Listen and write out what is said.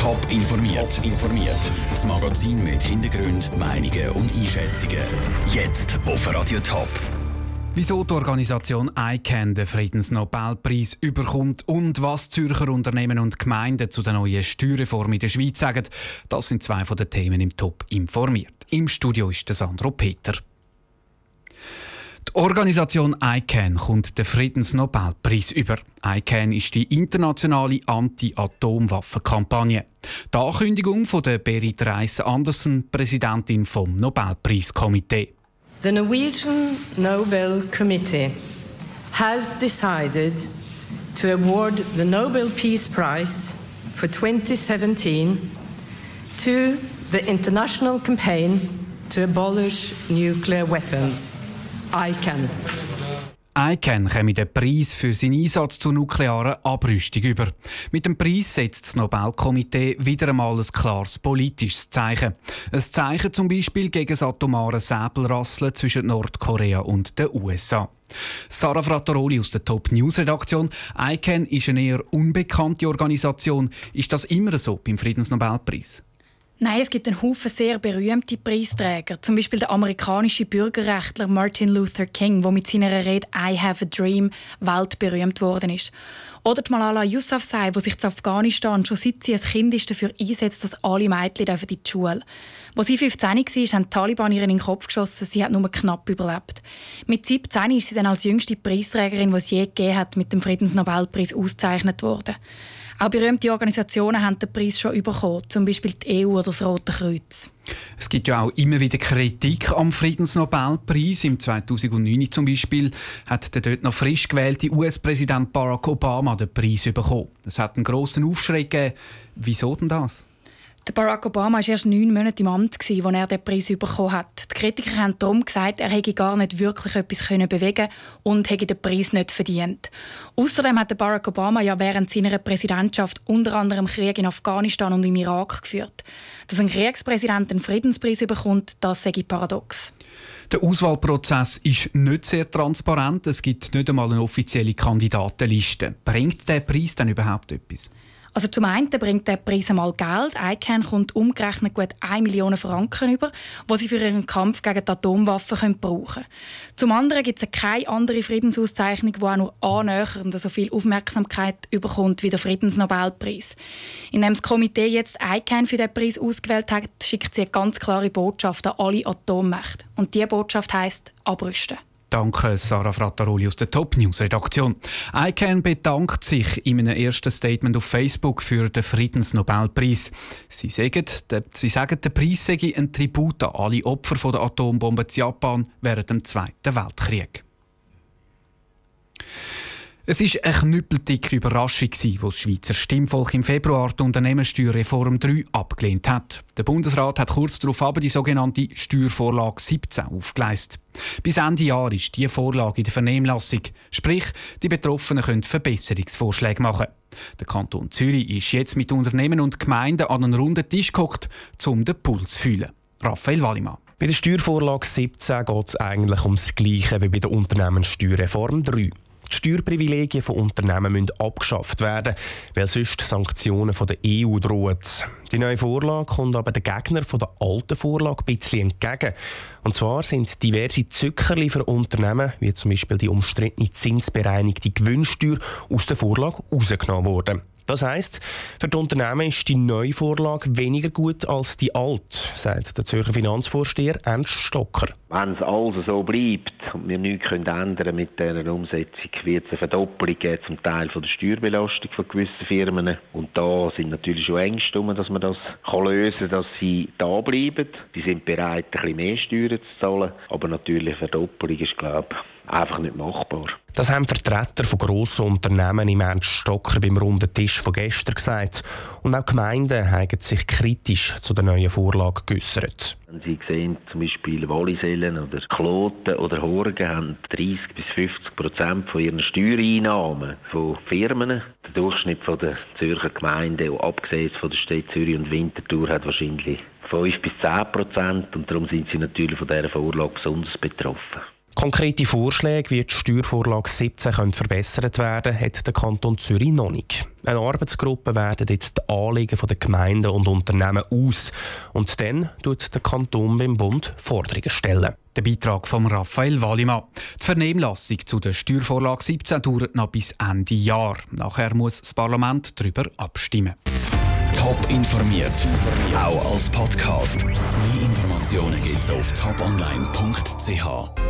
Top informiert. Top informiert. Das Magazin mit Hintergrund, Meinungen und Einschätzungen. Jetzt auf Radio Top. Wieso die Organisation ICANN den Friedensnobelpreis überkommt und was Zürcher Unternehmen und Gemeinden zu der neuen Steuerreform in der Schweiz sagen, das sind zwei von den Themen im Top informiert. Im Studio ist der Sandro Peter. Die Organisation ICANN kommt den Friedensnobelpreis über. ICANN ist die internationale Anti-Atomwaffenkampagne. Die Ankündigung von der Berit Reiss-Andersen, Präsidentin vom Nobelpreiskomitee. The Norwegian Nobel Committee has decided to award the Nobel Peace Prize for 2017 to the international campaign to abolish nuclear weapons. ICANN. ICANN käme den Preis für seinen Einsatz zur nuklearen Abrüstung über. Mit dem Preis setzt das Nobelkomitee wieder einmal ein klares politisches Zeichen. Ein Zeichen zum Beispiel gegen das atomare Säbelrasseln zwischen Nordkorea und den USA. Sarah Frattaroli aus der Top News Redaktion. ICANN ist eine eher unbekannte Organisation. Ist das immer so beim Friedensnobelpreis? Nein, es gibt einen Haufen sehr berühmte Preisträger. Zum Beispiel der amerikanische Bürgerrechtler Martin Luther King, der mit seiner Rede «I have a dream» weltberühmt worden ist. Oder die Malala Yousafzai, die sich in Afghanistan schon seit sie ein Kind ist dafür einsetzt, dass alle Mädchen in die Schule Als sie 15 war, haben die Taliban ihr in den Kopf geschossen. Sie hat nur knapp überlebt. Mit 17 ist sie dann als jüngste Preisträgerin, die es je gegeben hat, mit dem Friedensnobelpreis ausgezeichnet worden. Auch berühmte Organisationen haben den Preis schon bekommen, zum Beispiel die EU oder das Rote Kreuz. Es gibt ja auch immer wieder Kritik am Friedensnobelpreis. Im 2009 zum Beispiel hat der dort noch frisch gewählte US-Präsident Barack Obama den Preis bekommen. Es hat einen grossen Aufschrei gegeben. Wieso denn das? Barack Obama war erst neun Monate im Amt, als er den Preis bekommen hat. Die Kritiker haben darum gesagt, er hätte gar nicht wirklich etwas bewegen und hätte den Preis nicht verdient. Außerdem hat Barack Obama ja während seiner Präsidentschaft unter anderem Krieg in Afghanistan und im Irak geführt. Dass ein Kriegspräsident einen Friedenspreis bekommt, das sage ich paradox. Der Auswahlprozess ist nicht sehr transparent. Es gibt nicht einmal eine offizielle Kandidatenliste. Bringt der Preis denn überhaupt etwas? Also zum einen bringt der Preis einmal Geld. ICANN kommt umgerechnet gut 1 Million Franken über, die sie für ihren Kampf gegen die Atomwaffen können brauchen können. Zum anderen gibt es keine andere Friedensauszeichnung, die auch nur annähernd so viel Aufmerksamkeit bekommt wie der Friedensnobelpreis. Indem das Komitee jetzt ICANN für den Preis ausgewählt hat, schickt sie eine ganz klare Botschaft an alle Atommächte. Und diese Botschaft heißt abrüsten. Danke, Sarah Frattaroli aus der Top News Redaktion. ICANN bedankt sich in einem ersten Statement auf Facebook für den Friedensnobelpreis. Sie sagen, der, sie sagen, der Preis sei ein Tribut an alle Opfer der Atombombe in Japan während dem Zweiten Weltkrieg. Es war eine knüppeldicke Überraschung, als das Schweizer Stimmvolk im Februar die Unternehmenssteuerreform 3 abgelehnt hat. Der Bundesrat hat kurz darauf aber die sogenannte Steuervorlage 17 aufgeleistet. Bis Ende Jahr ist diese Vorlage in der Vernehmlassung. Sprich, die Betroffenen können Verbesserungsvorschläge machen. Der Kanton Zürich ist jetzt mit Unternehmen und Gemeinden an einen runden Tisch gehockt, um den Puls zu fühlen. Raphael Wallimann. Bei der Steuervorlage 17 geht es eigentlich ums Gleiche wie bei der Unternehmenssteuerreform 3. Die Steuerprivilegien von Unternehmen müssen abgeschafft werden, weil sonst Sanktionen von der EU drohen. Die neue Vorlage kommt aber den Gegnern von der alten Vorlage ein bisschen entgegen. Und zwar sind diverse Zückerli für Unternehmen, wie zum Beispiel die umstrittene zinsbereinigte Gewinnsteuer, aus der Vorlage rausgenommen worden. Das heisst, für die Unternehmen ist die neue Vorlage weniger gut als die alte, sagt der Zürcher Finanzvorsteher Ernst Stocker. Wenn es also so bleibt und wir nichts ändern können mit dieser Umsetzung, wird es eine Verdoppelung geben, zum Teil von der Steuerbelastung von gewissen Firmen. Und da sind natürlich schon Ängste, dass man das lösen kann, dass sie da bleiben. Die sind bereit, ein bisschen mehr Steuern zu zahlen, aber natürlich eine Verdoppelung ist, glaube ich, einfach nicht machbar. Das haben Vertreter von grossen Unternehmen im Ernst Stocker beim runden Tisch von gestern gesagt. Und auch Gemeinden haben sich kritisch zu der neuen Vorlage geäußert. Sie sehen zum Beispiel Wallisellen oder Kloten oder Horgen haben 30 bis 50 Prozent von ihren Steuereinnahmen von Firmen. Der Durchschnitt von der Zürcher Gemeinde, abgesehen von der Stadt Zürich und Winterthur, hat wahrscheinlich 5 bis 10 Prozent und darum sind sie natürlich von dieser Vorlage besonders betroffen. Konkrete Vorschläge, wie die Steuervorlage 17 können verbessert werden hat der Kanton Zürich noch nicht. Eine Arbeitsgruppe wertet jetzt die Anliegen der Gemeinden und Unternehmen aus. Und dann tut der Kanton beim Bund Forderungen stellen. Der Beitrag von Raphael Wallimann. Die Vernehmlassung zu der Steuervorlage 17 dauert noch bis Ende Jahr. Nachher muss das Parlament darüber abstimmen. Top informiert, auch als Podcast. Mehr Informationen gibt es auf toponline.ch.